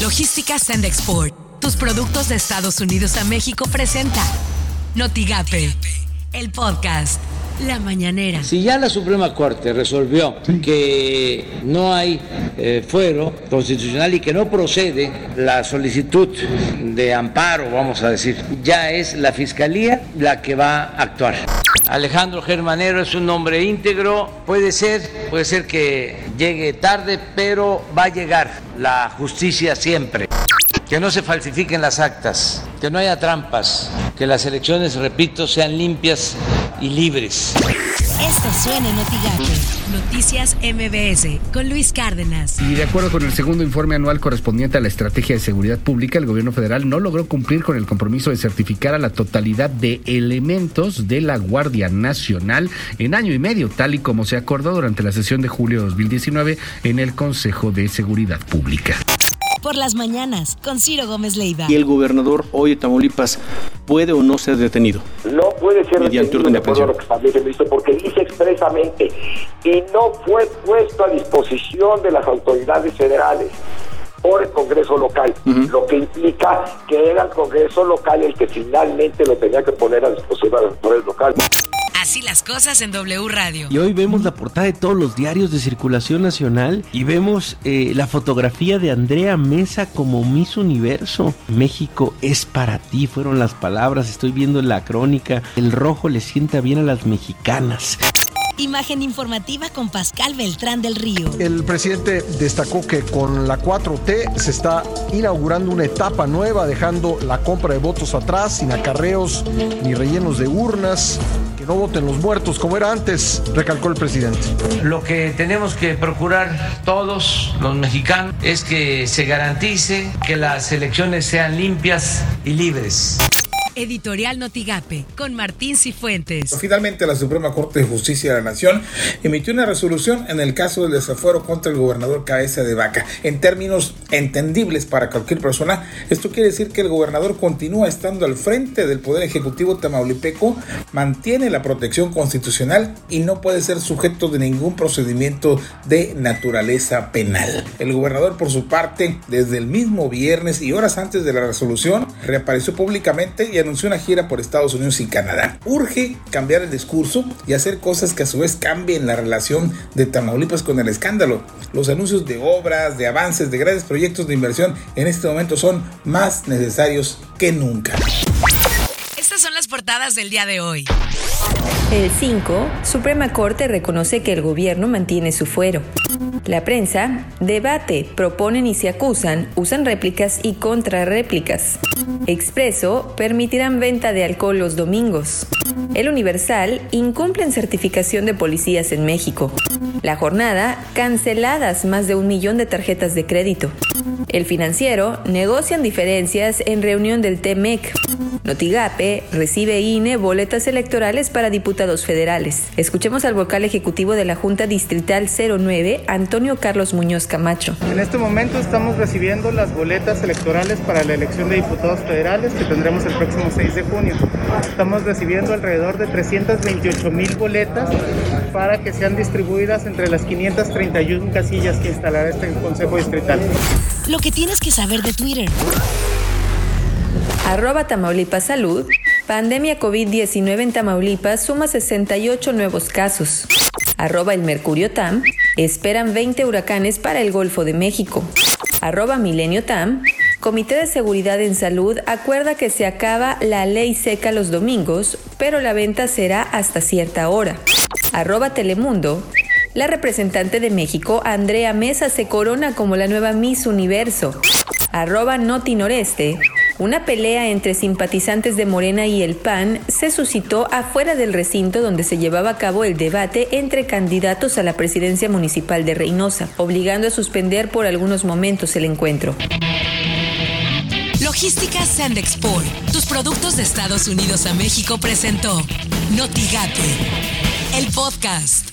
Logística Send Export. Tus productos de Estados Unidos a México presenta Notigape, el podcast. La mañanera. Si ya la Suprema Corte resolvió que no hay eh, fuero constitucional y que no procede la solicitud de amparo, vamos a decir, ya es la Fiscalía la que va a actuar. Alejandro Germanero es un hombre íntegro, puede ser, puede ser que llegue tarde, pero va a llegar la justicia siempre. Que no se falsifiquen las actas, que no haya trampas, que las elecciones, repito, sean limpias y libres. Esto suena en Noticias MBS con Luis Cárdenas. Y de acuerdo con el segundo informe anual correspondiente a la Estrategia de Seguridad Pública, el gobierno federal no logró cumplir con el compromiso de certificar a la totalidad de elementos de la Guardia Nacional en año y medio, tal y como se acordó durante la sesión de julio de 2019 en el Consejo de Seguridad Pública por las mañanas con Ciro Gómez Leiva. ¿Y el gobernador hoy de Tamaulipas puede o no ser detenido? Puede ser mediante orden de aprehensión. porque dice expresamente y no fue puesto a disposición de las autoridades federales por el Congreso local, lo que implica que era el Congreso local el que finalmente lo tenía que poner a disposición de las autoridades locales. Así las cosas en W Radio. Y hoy vemos la portada de todos los diarios de circulación nacional y vemos eh, la fotografía de Andrea Mesa como Miss Universo. México es para ti, fueron las palabras. Estoy viendo la crónica. El rojo le sienta bien a las mexicanas. Imagen informativa con Pascal Beltrán del Río. El presidente destacó que con la 4T se está inaugurando una etapa nueva, dejando la compra de votos atrás, sin acarreos ni rellenos de urnas no voten los muertos como era antes, recalcó el presidente. Lo que tenemos que procurar todos los mexicanos es que se garantice que las elecciones sean limpias y libres. Editorial Notigape con Martín Cifuentes. Finalmente, la Suprema Corte de Justicia de la Nación emitió una resolución en el caso del desafuero contra el gobernador Cabeza de Vaca. En términos entendibles para cualquier persona, esto quiere decir que el gobernador continúa estando al frente del Poder Ejecutivo tamaulipeco, mantiene la protección constitucional y no puede ser sujeto de ningún procedimiento de naturaleza penal. El gobernador, por su parte, desde el mismo viernes y horas antes de la resolución, reapareció públicamente y anunció una gira por Estados Unidos y Canadá. Urge cambiar el discurso y hacer cosas que a su vez cambien la relación de Tamaulipas con el escándalo. Los anuncios de obras, de avances, de grandes proyectos de inversión en este momento son más necesarios que nunca. Estas son las portadas del día de hoy. El 5, Suprema Corte reconoce que el gobierno mantiene su fuero. La prensa debate, proponen y se acusan, usan réplicas y contrarréplicas. Expreso permitirán venta de alcohol los domingos. El Universal incumplen certificación de policías en México. La jornada, canceladas más de un millón de tarjetas de crédito. El financiero, negocian diferencias en reunión del TEMEC. Notigape, recibe INE boletas electorales para diputados federales. Escuchemos al vocal ejecutivo de la Junta Distrital 09, Antonio Carlos Muñoz Camacho. En este momento estamos recibiendo las boletas electorales para la elección de diputados federales que tendremos el próximo 6 de junio. Estamos recibiendo alrededor de 328 mil boletas para que sean distribuidas entre las 531 casillas que instalará este Consejo Distrital. Lo que tienes que saber de Twitter. Arroba Tamaulipas Salud. Pandemia COVID-19 en Tamaulipas suma 68 nuevos casos. Arroba el Mercurio Tam. Esperan 20 huracanes para el Golfo de México. Arroba Milenio Tam. Comité de Seguridad en Salud acuerda que se acaba la ley seca los domingos, pero la venta será hasta cierta hora. Arroba Telemundo. La representante de México, Andrea Mesa, se corona como la nueva Miss Universo. Arroba Noti Noreste. Una pelea entre simpatizantes de Morena y el PAN se suscitó afuera del recinto donde se llevaba a cabo el debate entre candidatos a la presidencia municipal de Reynosa, obligando a suspender por algunos momentos el encuentro. Logística Sand Export. Tus productos de Estados Unidos a México presentó Notigate, el podcast.